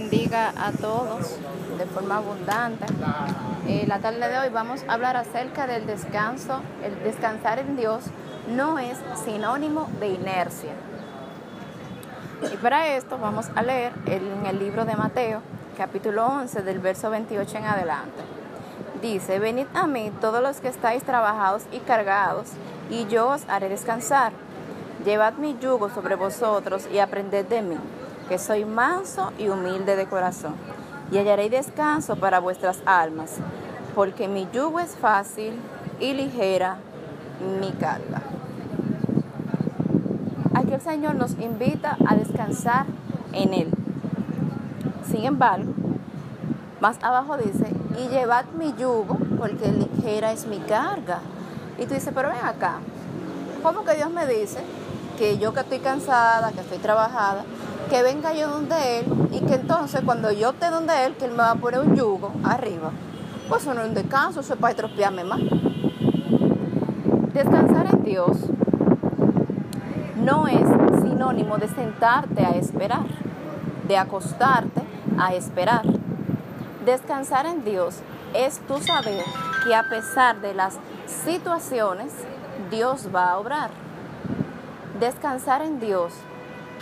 bendiga a todos de forma abundante. Eh, la tarde de hoy vamos a hablar acerca del descanso. El descansar en Dios no es sinónimo de inercia. Y para esto vamos a leer en el libro de Mateo, capítulo 11, del verso 28 en adelante. Dice, venid a mí todos los que estáis trabajados y cargados, y yo os haré descansar. Llevad mi yugo sobre vosotros y aprended de mí que soy manso y humilde de corazón, y hallaréis descanso para vuestras almas, porque mi yugo es fácil y ligera mi carga. Aquí el Señor nos invita a descansar en Él. Sin embargo, más abajo dice, y llevad mi yugo, porque ligera es mi carga. Y tú dices, pero ven acá, ¿cómo que Dios me dice que yo que estoy cansada, que estoy trabajada, que venga yo donde Él y que entonces cuando yo esté donde Él, que Él me va a poner un yugo arriba. Pues eso no es un descanso, eso es para estropearme más. Descansar en Dios no es sinónimo de sentarte a esperar, de acostarte a esperar. Descansar en Dios es tu saber que a pesar de las situaciones, Dios va a obrar. Descansar en Dios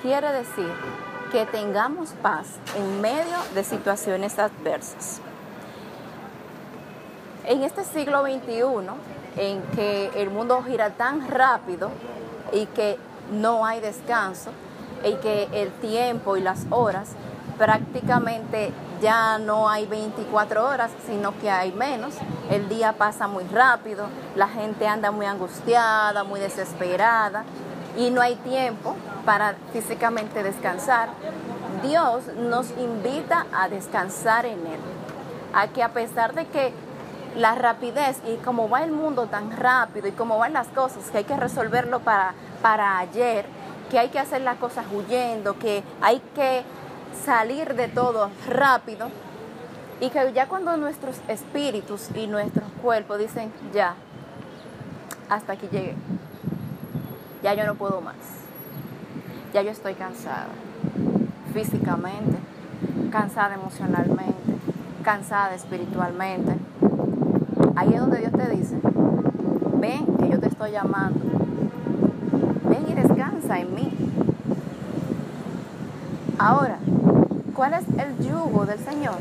quiere decir que tengamos paz en medio de situaciones adversas. En este siglo XXI, en que el mundo gira tan rápido y que no hay descanso, y que el tiempo y las horas prácticamente ya no hay 24 horas, sino que hay menos. El día pasa muy rápido, la gente anda muy angustiada, muy desesperada y no hay tiempo para físicamente descansar, Dios nos invita a descansar en Él. A que a pesar de que la rapidez y como va el mundo tan rápido y como van las cosas, que hay que resolverlo para, para ayer, que hay que hacer las cosas huyendo, que hay que salir de todo rápido y que ya cuando nuestros espíritus y nuestros cuerpos dicen, ya, hasta aquí llegué, ya yo no puedo más ya yo estoy cansada, físicamente, cansada emocionalmente, cansada espiritualmente. Ahí es donde Dios te dice, ven que yo te estoy llamando, ven y descansa en mí. Ahora, ¿cuál es el yugo del Señor?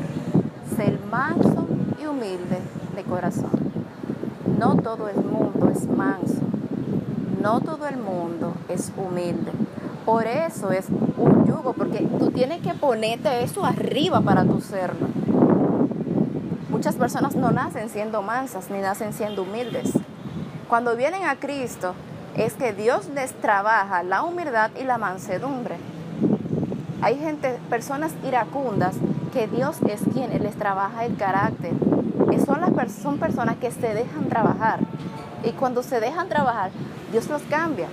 Ser manso y humilde de corazón. No todo el mundo es manso, no todo el mundo es humilde. Por eso es un yugo, porque tú tienes que ponerte eso arriba para tu serlo. Muchas personas no nacen siendo mansas ni nacen siendo humildes. Cuando vienen a Cristo es que Dios les trabaja la humildad y la mansedumbre. Hay gente, personas iracundas que Dios es quien les trabaja el carácter. Son, las, son personas que se dejan trabajar. Y cuando se dejan trabajar, Dios los cambia,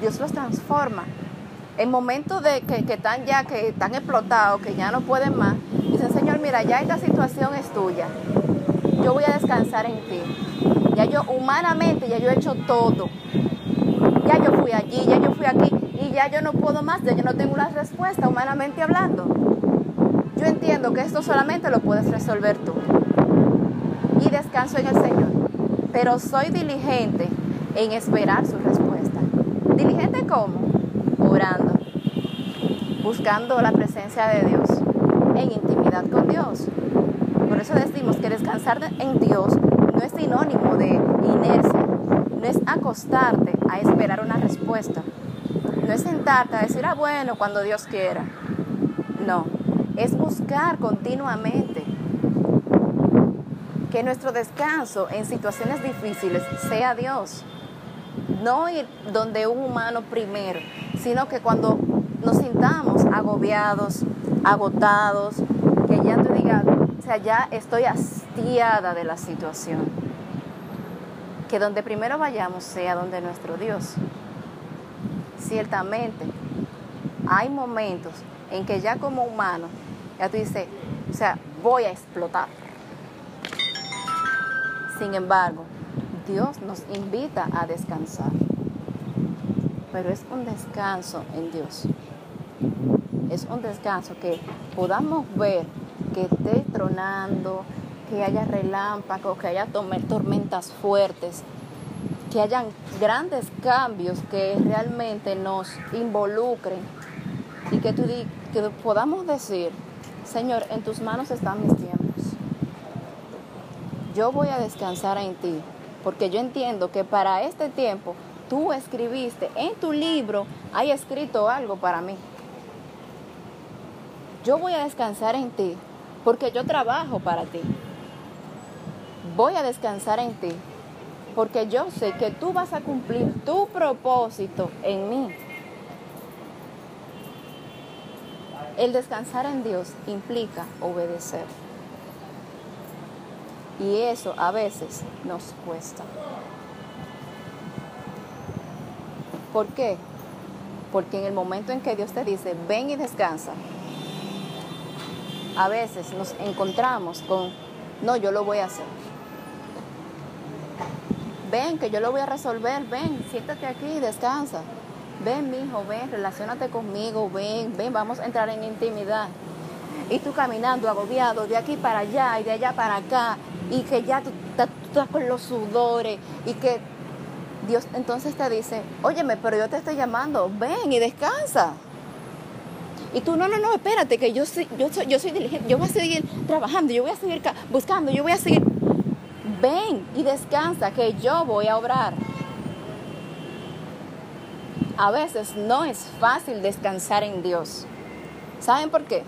Dios los transforma en momentos de que, están ya, que están explotados, que ya no pueden más, dicen, Señor, mira, ya esta situación es tuya. Yo voy a descansar en ti. Ya yo humanamente, ya yo he hecho todo. Ya yo fui allí, ya yo fui aquí y ya yo no puedo más, ya yo no tengo la respuesta humanamente hablando. Yo entiendo que esto solamente lo puedes resolver tú. Y descanso en el Señor. Pero soy diligente en esperar su respuesta. ¿Diligente cómo? orando, buscando la presencia de Dios, en intimidad con Dios. Por eso decimos que descansar en Dios no es sinónimo de inercia, no es acostarte a esperar una respuesta, no es sentarte a decir, ah, bueno, cuando Dios quiera. No, es buscar continuamente que nuestro descanso en situaciones difíciles sea Dios. No ir donde un humano primero, sino que cuando nos sintamos agobiados, agotados, que ya te diga, o sea, ya estoy hastiada de la situación. Que donde primero vayamos sea donde nuestro Dios. Ciertamente, hay momentos en que ya como humano, ya tú dices, o sea, voy a explotar. Sin embargo, Dios nos invita a descansar pero es un descanso en Dios. Es un descanso que podamos ver que esté tronando, que haya relámpagos, que haya tormentas fuertes, que hayan grandes cambios que realmente nos involucren y que, que podamos decir, Señor, en tus manos están mis tiempos. Yo voy a descansar en ti, porque yo entiendo que para este tiempo tú escribiste, en tu libro hay escrito algo para mí. Yo voy a descansar en ti, porque yo trabajo para ti. Voy a descansar en ti, porque yo sé que tú vas a cumplir tu propósito en mí. El descansar en Dios implica obedecer. Y eso a veces nos cuesta. ¿Por qué? Porque en el momento en que Dios te dice, ven y descansa, a veces nos encontramos con, no, yo lo voy a hacer. Ven, que yo lo voy a resolver, ven, siéntate aquí y descansa. Ven, mi hijo, ven, relacionate conmigo, ven, ven, vamos a entrar en intimidad. Y tú caminando agobiado de aquí para allá y de allá para acá, y que ya tú, estás con los sudores, y que Dios entonces te dice, óyeme, pero yo te estoy llamando, ven y descansa. Y tú, no, no, no, espérate, que yo soy, yo soy, yo soy diligente, yo voy a seguir trabajando, yo voy a seguir buscando, yo voy a seguir. Ven y descansa, que yo voy a obrar. A veces no es fácil descansar en Dios. ¿Saben por qué?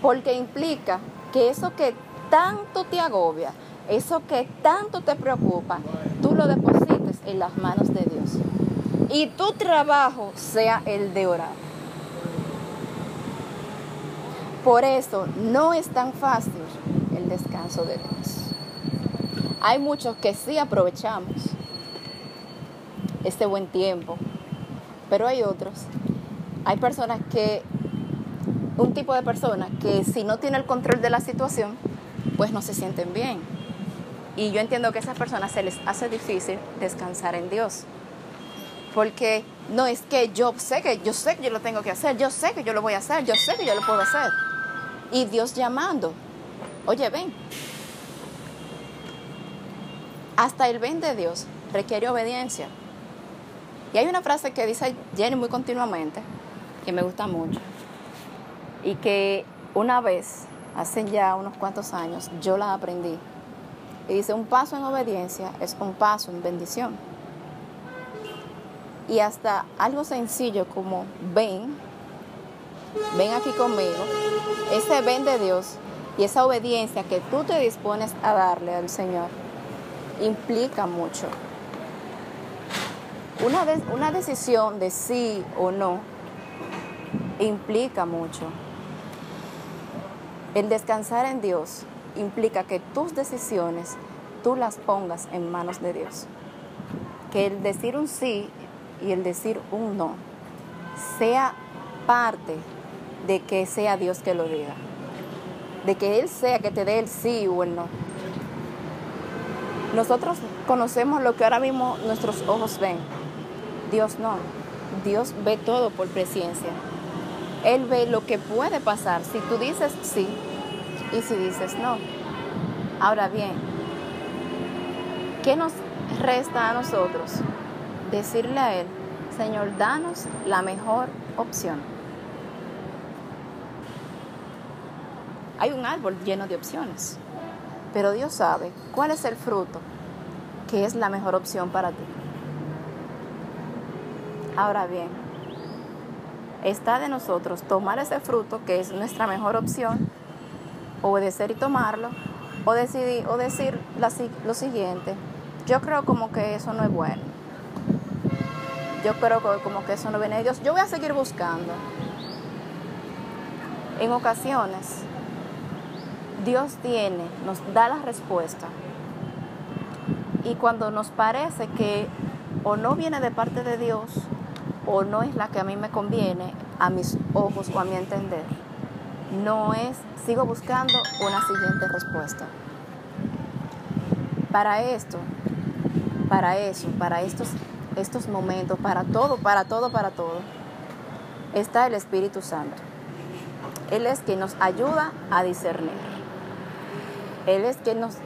Porque implica que eso que tanto te agobia, eso que tanto te preocupa, tú lo depositas en las manos de Dios. Y tu trabajo sea el de orar. Por eso no es tan fácil el descanso de Dios. Hay muchos que sí aprovechamos este buen tiempo, pero hay otros. Hay personas que, un tipo de personas que si no tiene el control de la situación, pues no se sienten bien y yo entiendo que a esas personas se les hace difícil descansar en Dios. Porque no es que yo sé que yo sé que yo lo tengo que hacer, yo sé que yo lo voy a hacer, yo sé que yo lo puedo hacer. Y Dios llamando, oye, ven. Hasta el ven de Dios requiere obediencia. Y hay una frase que dice Jenny muy continuamente, que me gusta mucho, y que una vez, hace ya unos cuantos años, yo la aprendí y dice, un paso en obediencia es un paso en bendición. Y hasta algo sencillo como ven, ven aquí conmigo, ese ven de Dios y esa obediencia que tú te dispones a darle al Señor implica mucho. Una, una decisión de sí o no implica mucho. El descansar en Dios implica que tus decisiones tú las pongas en manos de Dios. Que el decir un sí y el decir un no sea parte de que sea Dios que lo diga. De que Él sea que te dé el sí o el no. Nosotros conocemos lo que ahora mismo nuestros ojos ven. Dios no. Dios ve todo por presencia. Él ve lo que puede pasar si tú dices sí y si dices no. Ahora bien, ¿qué nos resta a nosotros? Decirle a Él, Señor, danos la mejor opción. Hay un árbol lleno de opciones, pero Dios sabe cuál es el fruto que es la mejor opción para ti. Ahora bien, está de nosotros tomar ese fruto que es nuestra mejor opción obedecer y tomarlo, o decidir, o decir lo siguiente, yo creo como que eso no es bueno. Yo creo como que eso no viene de Dios. Yo voy a seguir buscando. En ocasiones, Dios tiene, nos da la respuesta. Y cuando nos parece que o no viene de parte de Dios, o no es la que a mí me conviene, a mis ojos o a mi entender, no es, sigo buscando una siguiente respuesta. Para esto, para eso, para estos, estos momentos, para todo, para todo, para todo, está el Espíritu Santo. Él es quien nos ayuda a discernir. Él es quien nos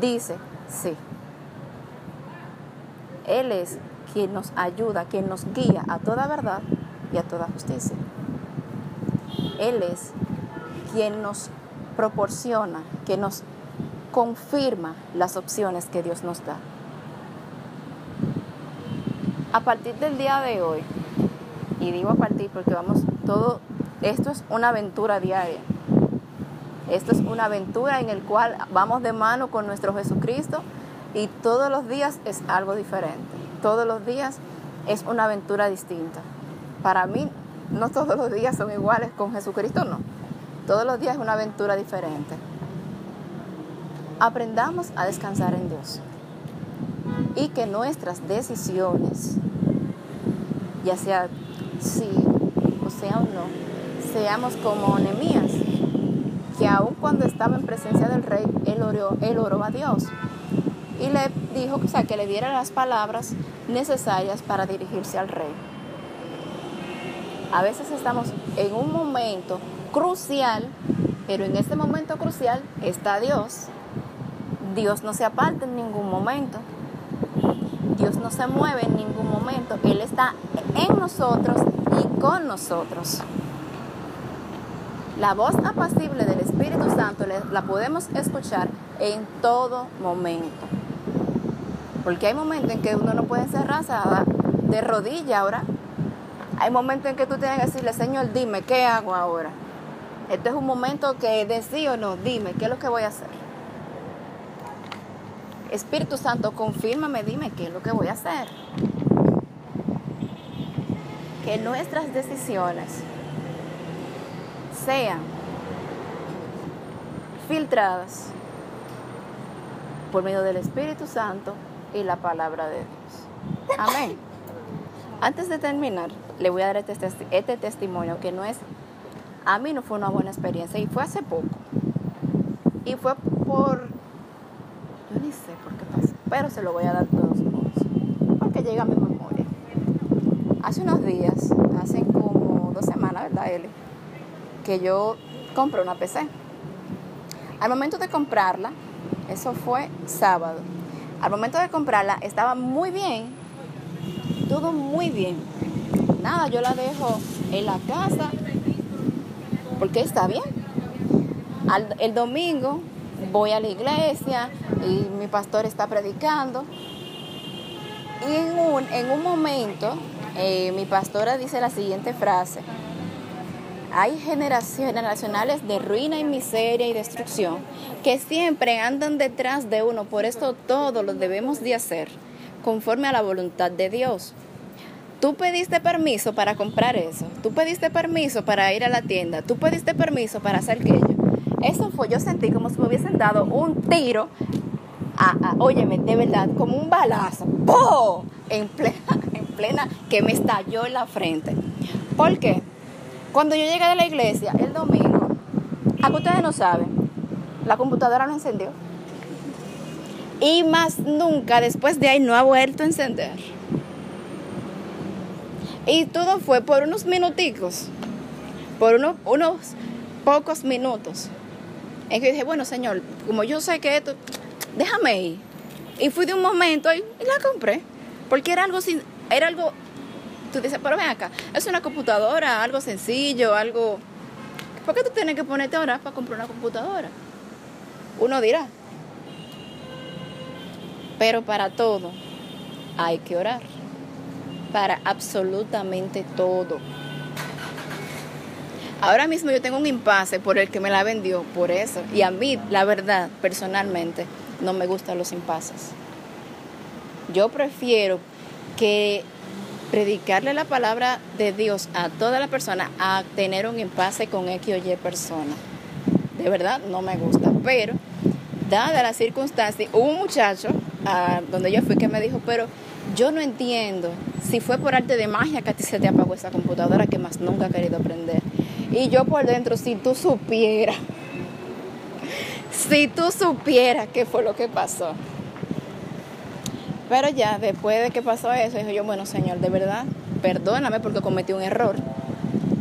dice, sí. Él es quien nos ayuda, quien nos guía a toda verdad y a toda justicia. Él es quien nos proporciona, que nos confirma las opciones que Dios nos da. A partir del día de hoy, y digo a partir porque vamos, todo, esto es una aventura diaria. Esto es una aventura en el cual vamos de mano con nuestro Jesucristo y todos los días es algo diferente. Todos los días es una aventura distinta. Para mí, no todos los días son iguales con Jesucristo, no. Todos los días es una aventura diferente. Aprendamos a descansar en Dios y que nuestras decisiones, ya sea sí o sea o no, seamos como Nehemías, que aun cuando estaba en presencia del rey, él oró, él oró a Dios y le dijo o que le diera las palabras necesarias para dirigirse al rey. A veces estamos en un momento crucial, pero en este momento crucial está Dios. Dios no se aparta en ningún momento. Dios no se mueve en ningún momento. Él está en nosotros y con nosotros. La voz apacible del Espíritu Santo la podemos escuchar en todo momento. Porque hay momentos en que uno no puede encerrarse de rodilla ahora. Hay momentos en que tú tienes que decirle, Señor, dime, ¿qué hago ahora? Este es un momento que de sí o no, dime, ¿qué es lo que voy a hacer? Espíritu Santo, confírmame, dime qué es lo que voy a hacer. Que nuestras decisiones sean filtradas por medio del Espíritu Santo y la palabra de Dios. Amén. Antes de terminar, le voy a dar este, este, testimonio que no es, a mí no fue una buena experiencia y fue hace poco. Y fue por, yo ni sé por qué pasó, pero se lo voy a dar todos modos, porque llega a mi memoria. Hace unos días, hace como dos semanas, ¿verdad, Eli? Que yo compré una PC. Al momento de comprarla, eso fue sábado. Al momento de comprarla estaba muy bien, todo muy bien. Nada, yo la dejo en la casa porque está bien. el domingo voy a la iglesia y mi pastor está predicando. Y en un, en un momento eh, mi pastora dice la siguiente frase. Hay generaciones nacionales de ruina y miseria y destrucción que siempre andan detrás de uno. Por esto todo lo debemos de hacer conforme a la voluntad de Dios. Tú pediste permiso para comprar eso. Tú pediste permiso para ir a la tienda. Tú pediste permiso para hacer aquello. Eso fue, yo sentí como si me hubiesen dado un tiro. A, óyeme, de verdad, como un balazo. ¡Pum! En plena, en plena, que me estalló en la frente. ¿Por qué? Cuando yo llegué de la iglesia el domingo, a que ustedes no saben, la computadora no encendió. Y más nunca después de ahí no ha vuelto a encender. Y todo fue por unos minuticos, por unos, unos pocos minutos. En que dije, bueno, Señor, como yo sé que esto, déjame ir. Y fui de un momento y, la compré. Porque era algo, sin, era algo tú dices, pero ven acá, es una computadora, algo sencillo, algo... ¿Por qué tú tienes que ponerte ahora para comprar una computadora? Uno dirá. Pero para todo hay que orar. Para absolutamente todo. Ahora mismo yo tengo un impasse por el que me la vendió, por eso. Y a mí, la verdad, personalmente, no me gustan los impases. Yo prefiero que predicarle la palabra de Dios a toda la persona a tener un impasse con X o Y persona. De verdad no me gusta, pero dada la circunstancia, hubo un muchacho a donde yo fui que me dijo, pero yo no entiendo si fue por arte de magia que a ti se te apagó esa computadora que más nunca he querido aprender. Y yo por dentro, si tú supieras, si tú supieras qué fue lo que pasó. Pero ya después de que pasó eso, dije yo, bueno, Señor, de verdad, perdóname porque cometí un error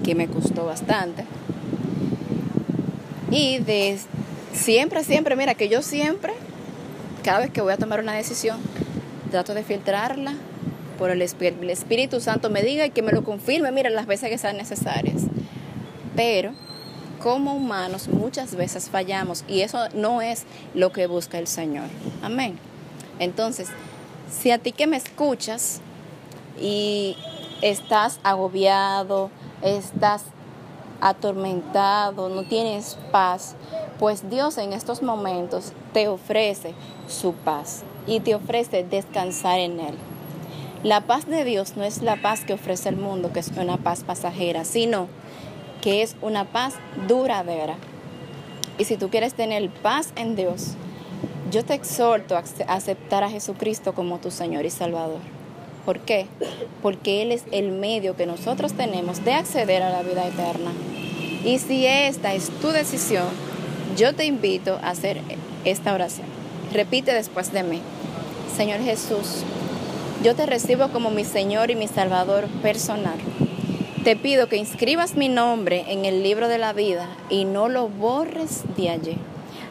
que me costó bastante. Y de siempre, siempre, mira que yo siempre, cada vez que voy a tomar una decisión, trato de filtrarla por el, el Espíritu Santo me diga y que me lo confirme, mira, las veces que sean necesarias. Pero como humanos muchas veces fallamos y eso no es lo que busca el Señor. Amén. Entonces, si a ti que me escuchas y estás agobiado, estás atormentado, no tienes paz, pues Dios en estos momentos te ofrece su paz y te ofrece descansar en Él. La paz de Dios no es la paz que ofrece el mundo, que es una paz pasajera, sino que es una paz duradera. Y si tú quieres tener paz en Dios, yo te exhorto a aceptar a Jesucristo como tu Señor y Salvador. ¿Por qué? Porque Él es el medio que nosotros tenemos de acceder a la vida eterna. Y si esta es tu decisión, yo te invito a hacer esta oración. Repite después de mí. Señor Jesús, yo te recibo como mi Señor y mi Salvador personal. Te pido que inscribas mi nombre en el libro de la vida y no lo borres de allí.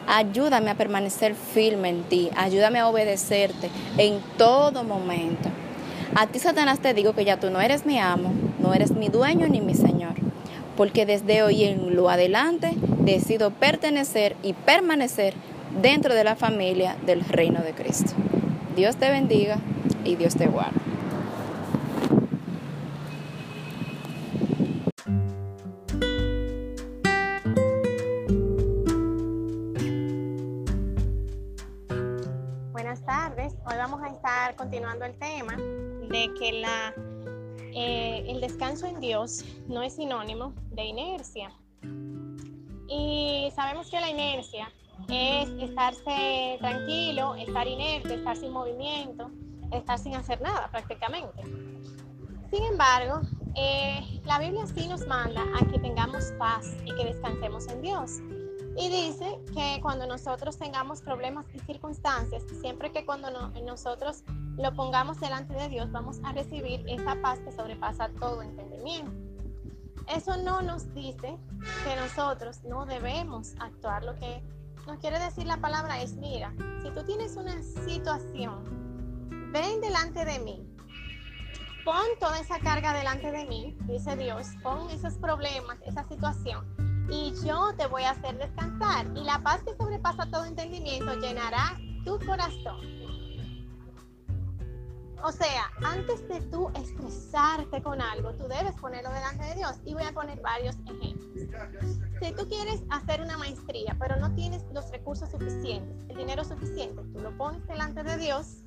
Ayúdame a permanecer firme en ti, ayúdame a obedecerte en todo momento. A ti, Satanás, te digo que ya tú no eres mi amo, no eres mi dueño ni mi Señor, porque desde hoy en lo adelante decido pertenecer y permanecer dentro de la familia del reino de Cristo. Dios te bendiga y Dios te guarde. Continuando el tema de que eh, el descanso en Dios no es sinónimo de inercia. Y sabemos que la inercia es estarse tranquilo, estar inerte, estar sin movimiento, estar sin hacer nada prácticamente. Sin embargo, eh, la Biblia sí nos manda a que tengamos paz y que descansemos en Dios. Y dice que cuando nosotros tengamos problemas y circunstancias, siempre que cuando nosotros lo pongamos delante de Dios, vamos a recibir esa paz que sobrepasa todo entendimiento. Eso no nos dice que nosotros no debemos actuar. Lo que nos quiere decir la palabra es, mira, si tú tienes una situación, ven delante de mí, pon toda esa carga delante de mí, dice Dios, pon esos problemas, esa situación y yo te voy a hacer descansar. Y la paz que sobrepasa todo entendimiento llenará tu corazón. O sea, antes de tú estresarte con algo, tú debes ponerlo delante de Dios. Y voy a poner varios ejemplos. Si tú quieres hacer una maestría, pero no tienes los recursos suficientes, el dinero suficiente, tú lo pones delante de Dios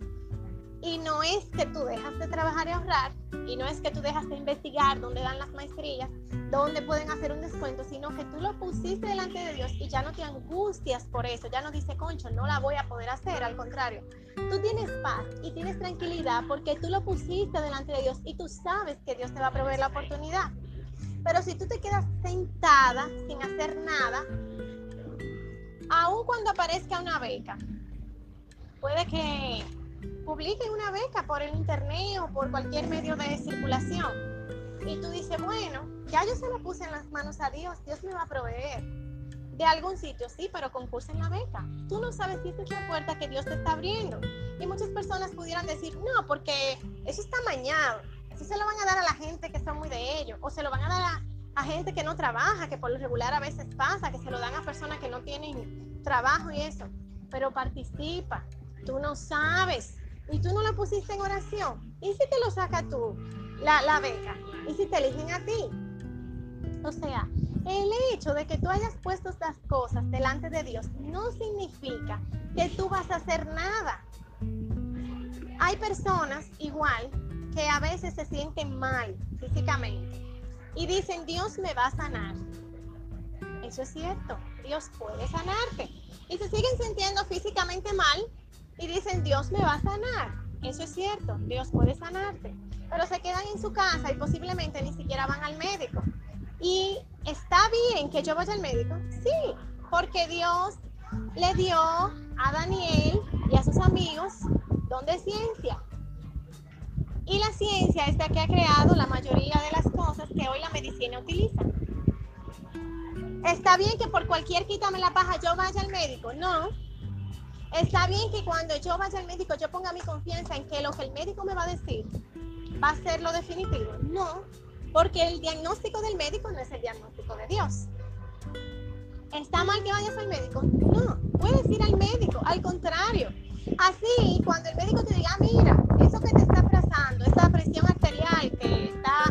y no es que tú dejas de trabajar y ahorrar, y no es que tú dejas de investigar dónde dan las maestrías, dónde pueden hacer un descuento, sino que tú lo pusiste delante de Dios y ya no te angustias por eso, ya no dice, concho, no la voy a poder hacer, al contrario, tú tienes paz y tienes tranquilidad porque tú lo pusiste delante de Dios y tú sabes que Dios te va a proveer la oportunidad. Pero si tú te quedas sentada sin hacer nada, aun cuando aparezca una beca, puede que publiquen una beca por el internet o por cualquier medio de circulación. Y tú dices, bueno, ya yo se lo puse en las manos a Dios, Dios me va a proveer. De algún sitio, sí, pero concursa en la beca. Tú no sabes si esa es la puerta que Dios te está abriendo. Y muchas personas pudieran decir, no, porque eso está mañado. Eso se lo van a dar a la gente que son muy de ellos. O se lo van a dar a, a gente que no trabaja, que por lo regular a veces pasa, que se lo dan a personas que no tienen trabajo y eso. Pero participa. Tú no sabes y tú no la pusiste en oración, ¿y si te lo saca tú, la, la beca? ¿Y si te eligen a ti? O sea, el hecho de que tú hayas puesto estas cosas delante de Dios no significa que tú vas a hacer nada. Hay personas igual que a veces se sienten mal físicamente y dicen, Dios me va a sanar. Eso es cierto, Dios puede sanarte. Y se siguen sintiendo físicamente mal y dicen, Dios me va a sanar. Eso es cierto, Dios puede sanarte, pero se quedan en su casa y posiblemente ni siquiera van al médico. ¿Y está bien que yo vaya al médico? Sí, porque Dios le dio a Daniel y a sus amigos don de ciencia. Y la ciencia es la que ha creado la mayoría de las cosas que hoy la medicina utiliza. Está bien que por cualquier quítame la paja yo vaya al médico. No. Está bien que cuando yo vaya al médico yo ponga mi confianza en que lo que el médico me va a decir va a ser lo definitivo. No, porque el diagnóstico del médico no es el diagnóstico de Dios. ¿Está mal que vayas al médico? No, puedes ir al médico, al contrario. Así, cuando el médico te diga, mira, eso que te está pasando, esa presión arterial que está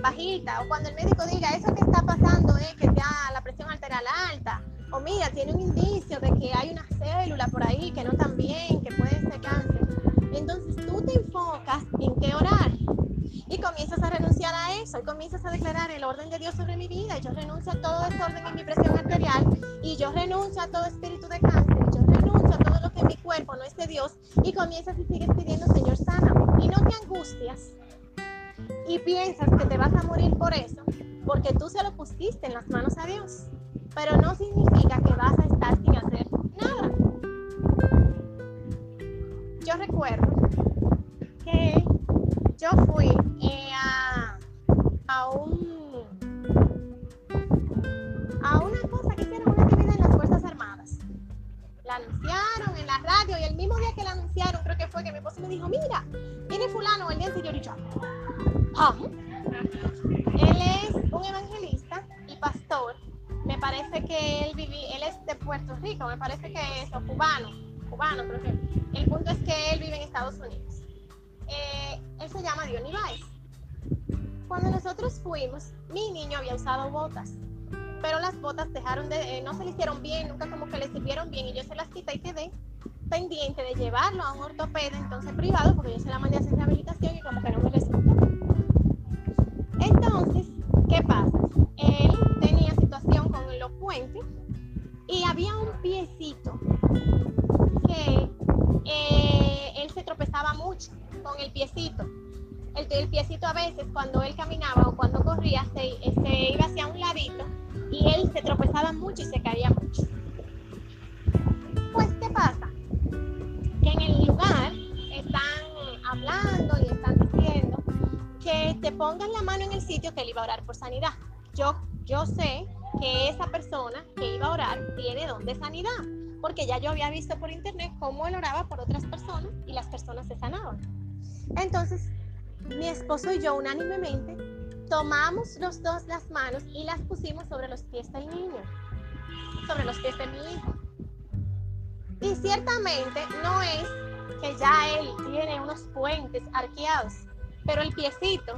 bajita, o cuando el médico diga, eso que está pasando es que te la presión arterial alta, o mira, tiene un indicio de que hay una célula por ahí que no tan bien, que puede ser cáncer. Entonces tú te enfocas en qué orar y comienzas a renunciar a eso y comienzas a declarar el orden de Dios sobre mi vida. Y yo renuncio a todo desorden en mi presión arterial y yo renuncio a todo espíritu de cáncer yo renuncio a todo lo que en mi cuerpo no es de Dios y comienzas y sigues pidiendo Señor sana y no te angustias y piensas que te vas a morir por eso porque tú se lo pusiste en las manos a Dios. Pero no significa que vas a estar sin hacer nada. Yo recuerdo que yo fui Rico, me parece que es o cubano, cubano creo que. El punto es que él vive en Estados Unidos. Eh, él se llama Diony Baez. Cuando nosotros fuimos, mi niño había usado botas, pero las botas dejaron de, eh, no se le hicieron bien, nunca como que le sirvieron bien y yo se las quité y quedé pendiente de llevarlo a un ortopeda entonces privado porque yo se la mandé a hacer rehabilitación y como que no me resultó. Entonces, ¿qué pasa? Piecito. El, el, piecito a veces cuando él caminaba o cuando corría se, se iba hacia un ladito y él se tropezaba mucho y se caía mucho. Pues, ¿qué pasa? Que en el lugar están hablando y están diciendo que te pongan la mano en el sitio que él iba a orar por sanidad. Yo, yo sé que esa persona que iba a orar tiene don de sanidad, porque ya yo había visto por internet cómo él oraba por otras personas y las personas se sanaban. Entonces, mi esposo y yo unánimemente tomamos los dos las manos y las pusimos sobre los pies del niño, sobre los pies de mi hijo. Y ciertamente no es que ya él tiene unos puentes arqueados, pero el piecito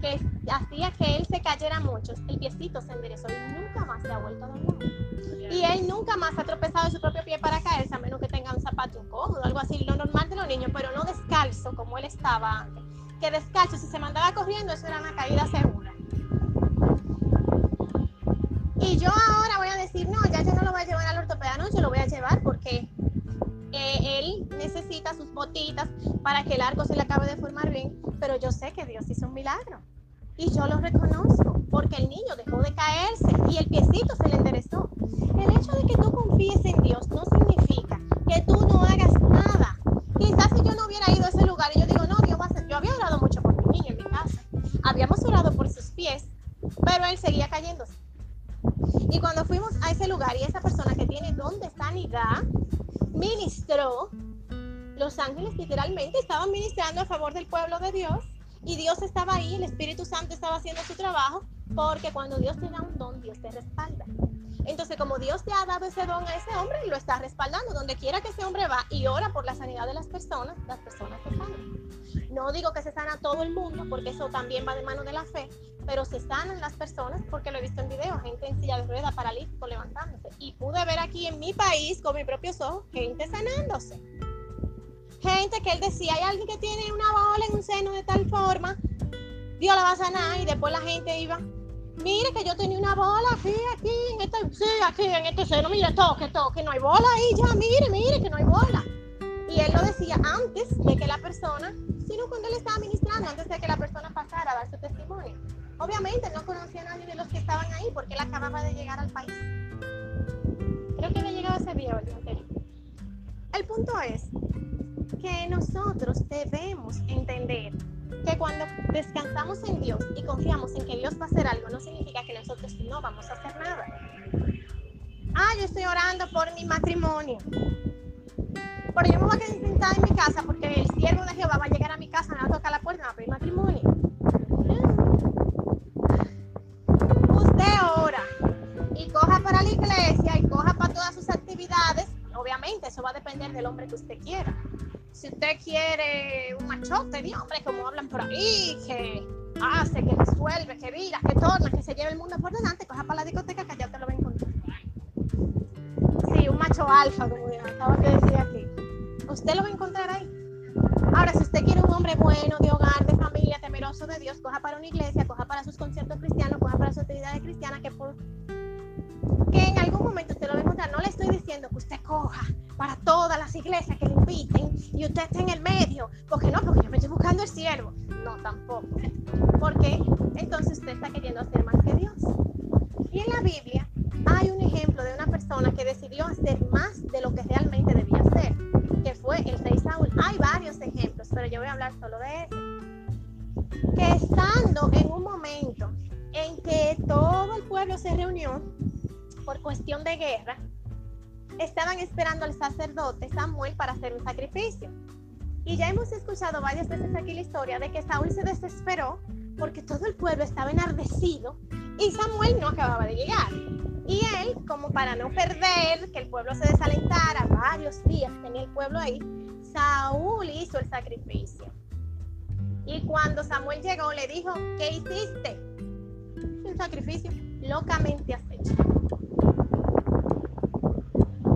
que hacía que él se cayera mucho, el piecito se enderezó y nunca más se ha vuelto a doblar. Y él nunca más ha tropezado en su propio pie para como él estaba antes. Que descalzo, si se mandaba corriendo, eso era una caída segura. Y yo ahora voy a decir, no, ya yo no lo voy a llevar al ortopeda, no, yo lo voy a llevar porque eh, él necesita sus botitas para que el arco se le acabe de formar bien, pero yo sé que Dios hizo un milagro. Y yo lo reconozco, porque el niño dejó de caerse y el piecito se le enderezó. El hecho de que tú confíes en Dios no significa que tú no hagas. Quizás si yo no hubiera ido a ese lugar y yo digo, no, Dios va a ser, yo había orado mucho por mi niño en mi casa. Habíamos orado por sus pies, pero él seguía cayéndose. Y cuando fuimos a ese lugar y esa persona que tiene don de sanidad ministró, los ángeles literalmente estaban ministrando a favor del pueblo de Dios y Dios estaba ahí, el Espíritu Santo estaba haciendo su trabajo, porque cuando Dios te da un don, Dios te respalda. Entonces, como Dios te ha dado ese don a ese hombre, lo está respaldando. Donde quiera que ese hombre va y ora por la sanidad de las personas, las personas se sanan. No digo que se sana todo el mundo, porque eso también va de mano de la fe, pero se sanan las personas porque lo he visto en video, gente en silla de ruedas, paralítico, levantándose. Y pude ver aquí en mi país, con mis propios ojos, gente sanándose gente que él decía, hay alguien que tiene una bola en un seno de tal forma, Dios la va a sanar y después la gente iba, mire que yo tenía una bola aquí, aquí, en este, sí, aquí, en este seno, mire, toque, toque, no hay bola ahí ya, mire, mire que no hay bola. Y él lo decía antes de que la persona, sino cuando él estaba ministrando, antes de que la persona pasara a dar su testimonio. Obviamente no conocía a nadie de los que estaban ahí porque él acababa de llegar al país. Creo que le llegaba ese video el El punto es que nosotros debemos entender que cuando descansamos en Dios y confiamos en que Dios va a hacer algo, no significa que nosotros no vamos a hacer nada. ah, yo estoy orando por mi matrimonio. Pero yo me voy a quedar sentada en mi casa porque el siervo de Jehová va a llegar a mi casa, me va a tocar la puerta me va a pedir matrimonio. Usted ora y coja para la iglesia y coja para todas sus actividades. Obviamente, eso va a depender del hombre que usted quiera. Si usted quiere un machote de hombre, como hablan por ahí, que hace, que resuelve, que vira, que torna, que se lleve el mundo por delante, coja para la discoteca que ya te lo va a encontrar. Sí, un macho alfa, como acabo de decir aquí. Usted lo va a encontrar ahí. Ahora, si usted quiere un hombre bueno, de hogar, de familia, temeroso de Dios, coja para una iglesia, coja para sus conciertos cristianos, coja para sus actividades cristianas, que, por, que en algún momento usted lo va a encontrar. No le estoy diciendo que usted coja para todas las iglesias que le inviten y usted esté en el medio, porque no, porque yo me estoy buscando el siervo. No, tampoco. Porque entonces usted está queriendo hacer más que Dios. Y en la Biblia hay un ejemplo de una persona que decidió hacer más de lo que realmente debía hacer, que fue el rey Saúl. Hay varios ejemplos, pero yo voy a hablar solo de ese. Que estando en un momento en que todo el pueblo se reunió por cuestión de guerra, estaban esperando al sacerdote Samuel para hacer un sacrificio. Y ya hemos escuchado varias veces aquí la historia de que Saúl se desesperó porque todo el pueblo estaba enardecido y Samuel no acababa de llegar. Y él, como para no perder, que el pueblo se desalentara, varios días tenía el pueblo ahí, Saúl hizo el sacrificio. Y cuando Samuel llegó, le dijo, ¿qué hiciste? Un sacrificio locamente acecho.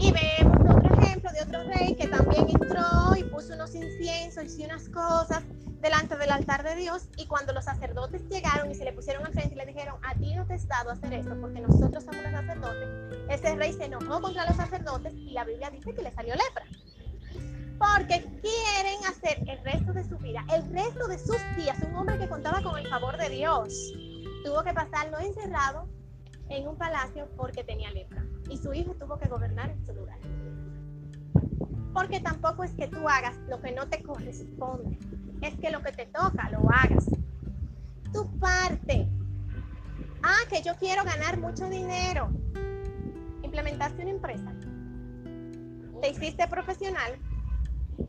Y vemos otro ejemplo de otro rey que también entró y puso unos inciensos y unas cosas delante del altar de Dios. Y cuando los sacerdotes llegaron y se le pusieron al frente y le dijeron, a ti no te has dado hacer esto porque nosotros somos los sacerdotes, ese rey se enojó contra los sacerdotes y la Biblia dice que le salió lepra. Porque quieren hacer el resto de su vida, el resto de sus días, un hombre que contaba con el favor de Dios, tuvo que pasarlo encerrado en un palacio porque tenía lepra y su hijo tuvo que gobernar en su lugar. Porque tampoco es que tú hagas lo que no te corresponde es que lo que te toca lo hagas. Tu parte. Ah, que yo quiero ganar mucho dinero. Implementaste una empresa. Te hiciste profesional.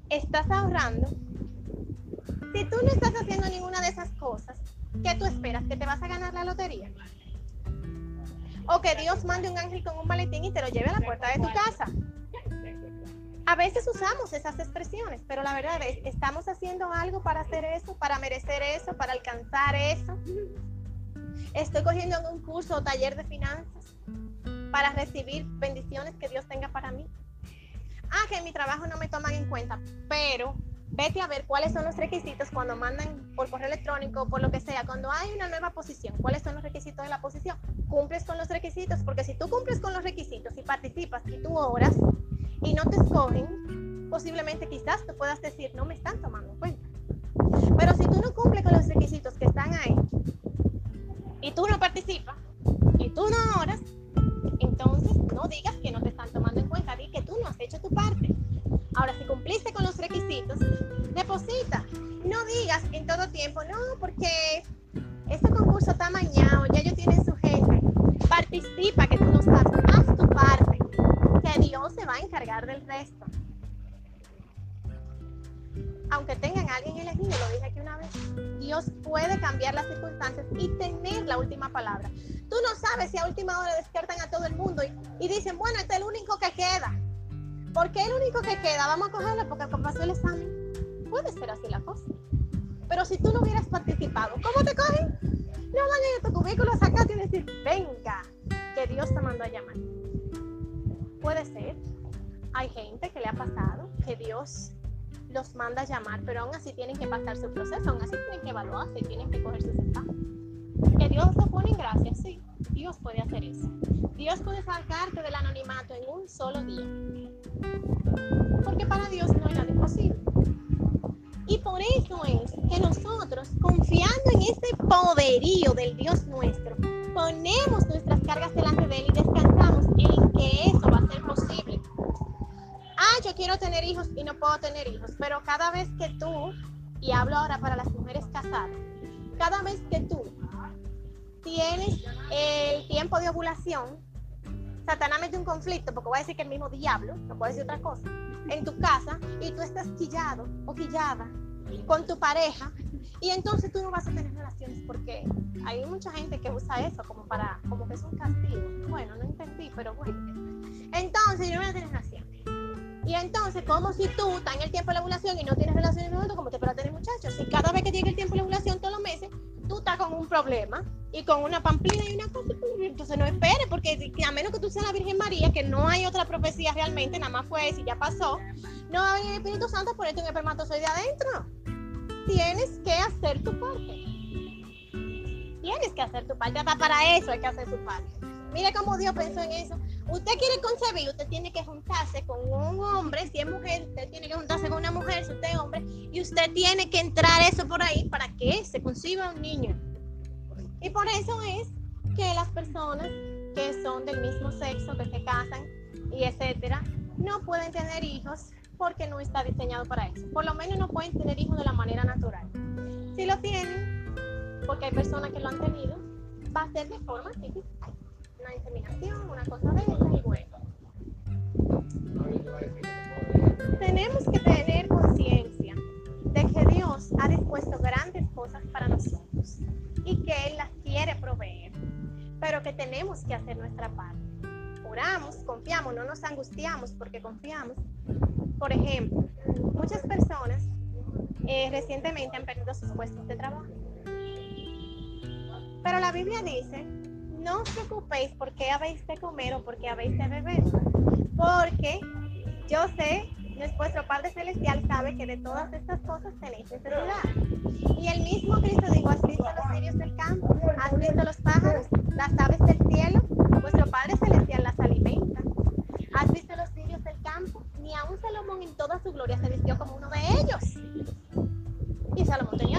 Estás ahorrando. Si tú no estás haciendo ninguna de esas cosas, ¿qué tú esperas? ¿Que te vas a ganar la lotería? O que Dios mande un ángel con un maletín y te lo lleve a la puerta de tu casa. A veces usamos esas expresiones, pero la verdad es, ¿estamos haciendo algo para hacer eso, para merecer eso, para alcanzar eso? Estoy cogiendo un curso o taller de finanzas para recibir bendiciones que Dios tenga para mí. Ah, que en mi trabajo no me toman en cuenta, pero vete a ver cuáles son los requisitos cuando mandan por correo electrónico, por lo que sea, cuando hay una nueva posición, cuáles son los requisitos de la posición. Cumples con los requisitos, porque si tú cumples con los requisitos y participas y tú oras, y no te escogen, posiblemente quizás tú puedas decir, no me están tomando en cuenta. Pero si tú no cumples con los requisitos que están ahí y tú no participas y tú no oras, entonces no digas que no te están tomando en cuenta, di que tú no has hecho tu parte. Ahora, si cumpliste con los requisitos, deposita. No digas en todo tiempo, no, porque este concurso está mañado, ya ellos tienen su jefe. Participa, que tú no sabes, haz tu parte que Dios se va a encargar del resto. Aunque tengan a alguien elegido, lo dije aquí una vez, Dios puede cambiar las circunstancias y tener la última palabra. Tú no sabes si a última hora despiertan a dicen, bueno, este es el único que queda. ¿Por qué el único que queda? Vamos a cogerlo porque pasó el examen. Puede ser así la cosa. Pero si tú no hubieras participado, ¿cómo te cogen? No van a ir a tu cubículo, sacarte y decir, venga, que Dios te mandó a llamar. Puede ser. Hay gente que le ha pasado que Dios los manda a llamar, pero aún así tienen que pasar su proceso, aún así tienen que evaluarse, tienen que coger sus exámenes. Que Dios lo pone en gracia, sí, Dios puede hacer eso. Dios puede sacarte del anonimato en un solo día. Porque para Dios no hay nada imposible. Y por eso es que nosotros, confiando en este poderío del Dios nuestro, ponemos nuestras cargas delante de Él y descansamos en que eso va a ser posible. Ah, yo quiero tener hijos y no puedo tener hijos, pero cada vez que tú, y hablo ahora para las mujeres casadas, cada vez que tú tienes el tiempo de ovulación, Satanás mete un conflicto, porque voy a decir que el mismo diablo, no puede decir otra cosa, en tu casa y tú estás quillado o quillada con tu pareja y entonces tú no vas a tener relaciones porque hay mucha gente que usa eso como para, como que es un castigo. Bueno, no entendí, pero bueno. Entonces yo no voy a tener relaciones. Y entonces, como si tú estás en el tiempo de la ovulación y no tienes relaciones con como te para tener muchachos? Si cada vez que llega el tiempo de la ovulación, todos los meses, estás con un problema y con una pamplina y una cosa, pues, entonces no esperes, porque a menos que tú seas la Virgen María, que no hay otra profecía realmente, nada más fue eso y ya pasó, no va a venir el Espíritu Santo por ponerte un espermatozoide adentro. Tienes que hacer tu parte. Tienes que hacer tu parte, hasta para eso hay que hacer su parte. Mira cómo Dios pensó en eso. Usted quiere concebir, usted tiene que juntarse con un hombre, si es mujer, usted tiene que juntarse con una mujer, si usted es hombre, y usted tiene que entrar eso por ahí para que se conciba un niño. Y por eso es que las personas que son del mismo sexo, que se casan y etcétera, no pueden tener hijos porque no está diseñado para eso. Por lo menos no pueden tener hijos de la manera natural. Si lo tienen, porque hay personas que lo han tenido, va a ser de forma artificial inseminación, una cosa de esa y bueno. Tenemos que tener conciencia de que Dios ha dispuesto grandes cosas para nosotros y que Él las quiere proveer, pero que tenemos que hacer nuestra parte. Oramos, confiamos, no nos angustiamos porque confiamos. Por ejemplo, muchas personas eh, recientemente han perdido sus puestos de trabajo. Pero la Biblia dice no os preocupéis por qué habéis de comer o por qué habéis de beber, porque yo sé, vuestro Padre Celestial sabe que de todas estas cosas tenéis necesidad. Y el mismo Cristo dijo, ¿has visto los cirios del campo? ¿Has visto los pájaros? ¿Las aves del cielo? Vuestro Padre Celestial las alimenta. ¿Has visto los cirios del campo? Ni aun Salomón en toda su gloria se vistió como uno de ellos. Y Salomón tenía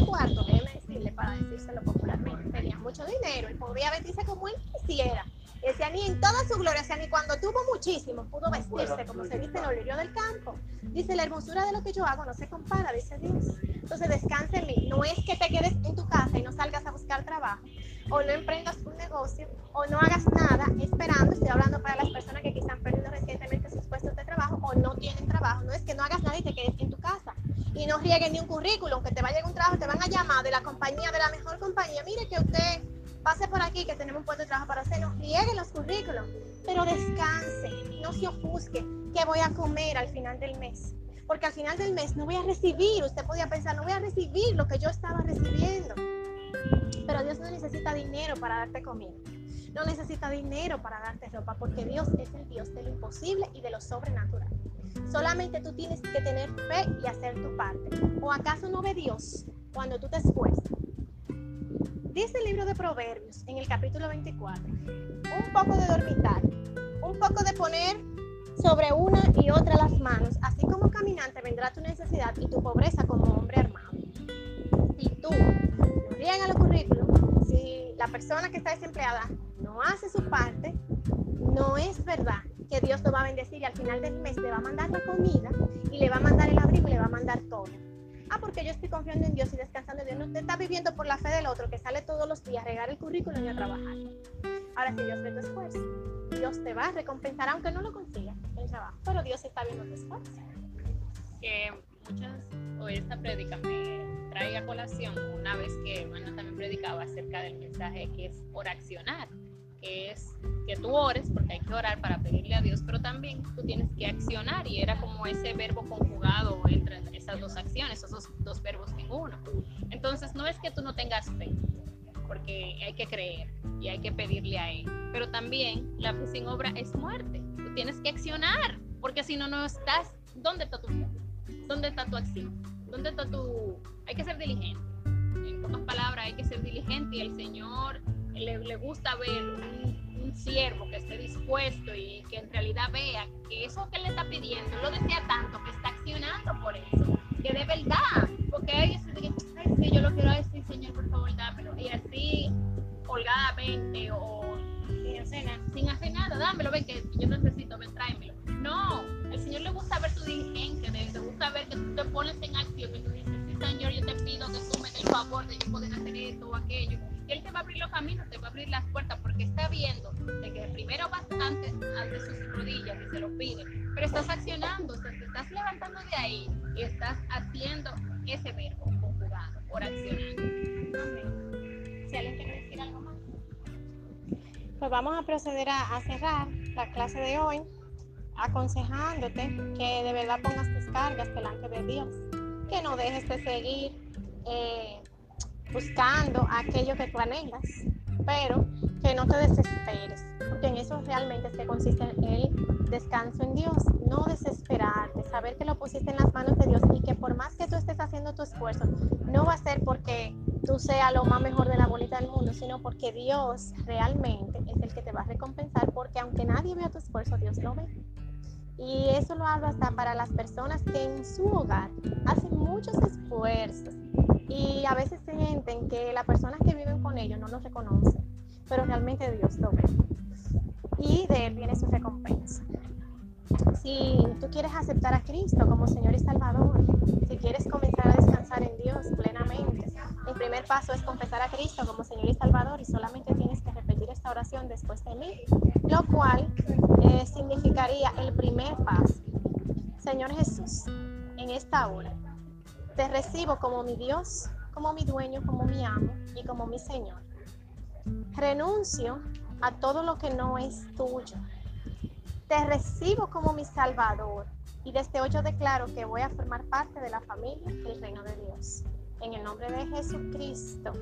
Tenía mucho dinero y podía vestirse como él quisiera. Decía, ni en toda su gloria, o sea, ni cuando tuvo muchísimo pudo vestirse como se viste en el lirio del campo. Dice, la hermosura de lo que yo hago no se compara, dice Dios. Entonces descansa en mí. No es que te quedes en tu casa y no salgas a buscar trabajo, o no emprendas un negocio, o no hagas nada esperando. Estoy hablando para las personas que quizás han perdido recientemente sus puestos de trabajo o no tienen trabajo. No es que no hagas nada y te quedes en tu casa y no rieguen ni un currículum, que te vaya a un trabajo, te van a llamar de la compañía, de la mejor compañía. Mire que usted pase por aquí, que tenemos un puesto de trabajo para hacer. No rieguen los currículums, pero descanse, no se ofusque, que voy a comer al final del mes. Porque al final del mes no voy a recibir, usted podía pensar, no voy a recibir lo que yo estaba recibiendo. Pero Dios no necesita dinero para darte comida. No necesita dinero para darte ropa, porque Dios es el Dios de lo imposible y de lo sobrenatural. Solamente tú tienes que tener fe y hacer tu parte. ¿O acaso no ve Dios cuando tú te esfuerzas? Dice el libro de Proverbios en el capítulo 24, un poco de dormitar, un poco de poner sobre una y otra las manos, así como caminante vendrá tu necesidad y tu pobreza como hombre armado. Si tú no riegas los currículum, si la persona que está desempleada no hace su parte, no es verdad que Dios lo va a bendecir y al final del mes le va a mandar la comida y le va a mandar el abrigo y le va a mandar todo. Ah, porque yo estoy confiando en Dios y descansando en Dios. No, usted está viviendo por la fe del otro que sale todos los días a regar el currículum y a trabajar. Ahora, si Dios ve tu esfuerzo, Dios te va a recompensar aunque no lo consigas el trabajo, pero Dios está viendo tu esfuerzo. Que muchas, o esta predica me trae a colación una vez que hermano también predicaba acerca del mensaje que es por accionar es que tú ores, porque hay que orar para pedirle a Dios, pero también tú tienes que accionar y era como ese verbo conjugado entre esas dos acciones, esos dos verbos en uno. Entonces no es que tú no tengas fe, porque hay que creer y hay que pedirle a Él, pero también la fe sin obra es muerte. Tú tienes que accionar, porque si no, no estás, ¿dónde está tu fe? ¿Dónde está tu acción? ¿Dónde está tu... Hay que ser diligente. En pocas palabras, hay que ser diligente y el Señor le, gusta ver un, un, siervo que esté dispuesto y que en realidad vea que eso que le está pidiendo lo desea tanto que está accionando por eso, que de verdad, porque hay ay, sí, yo lo quiero decir, Señor, por favor, dámelo, y así, holgadamente o sin hacer, sin hacer nada, dámelo, ven que yo necesito, ven, tráemelo. No, el Señor le gusta ver tu diligencia, le gusta ver que tú te pones en acción, que tú dices, sí, Señor, yo te pido que tú me des el favor de yo poder hacer esto o aquello él te va a abrir los caminos, te va a abrir las puertas, porque está viendo de que primero vas antes a sigue. Pero estás accionando, o sea, te estás levantando de ahí y estás haciendo ese verbo conjugado, por accionando. Si alguien quiere decir algo más. Pues vamos a proceder a, a cerrar la clase de hoy aconsejándote que de verdad pongas tus cargas delante de Dios, que no dejes de seguir eh, buscando aquello que tú anhelas, pero que no te desesperes, porque en eso realmente se consiste el descanso en Dios, no desesperarte, saber que lo pusiste en las manos de Dios y que por más que tú estés haciendo tu esfuerzo, no va a ser porque tú seas lo más mejor de la bolita del mundo, sino porque Dios realmente es el que te va a recompensar, porque aunque nadie vea tu esfuerzo, Dios lo ve. Y eso lo hablo hasta para las personas que en su hogar hacen muchos esfuerzos y a veces sienten que las personas que viven con ellos no los reconocen, pero realmente Dios lo ve. Y de Él viene su recompensa. Si tú quieres aceptar a Cristo como Señor y Salvador, si quieres comenzar a descansar en Dios plenamente, el primer paso es confesar a Cristo como Señor y Salvador y solamente tienes que repetir esta oración después de mí, lo cual eh, significaría el primer paso. Señor Jesús, en esta hora te recibo como mi Dios, como mi dueño, como mi amo y como mi Señor. Renuncio a todo lo que no es tuyo. Te recibo como mi Salvador y desde hoy yo declaro que voy a formar parte de la familia del reino de Dios. En el nombre de Jesucristo.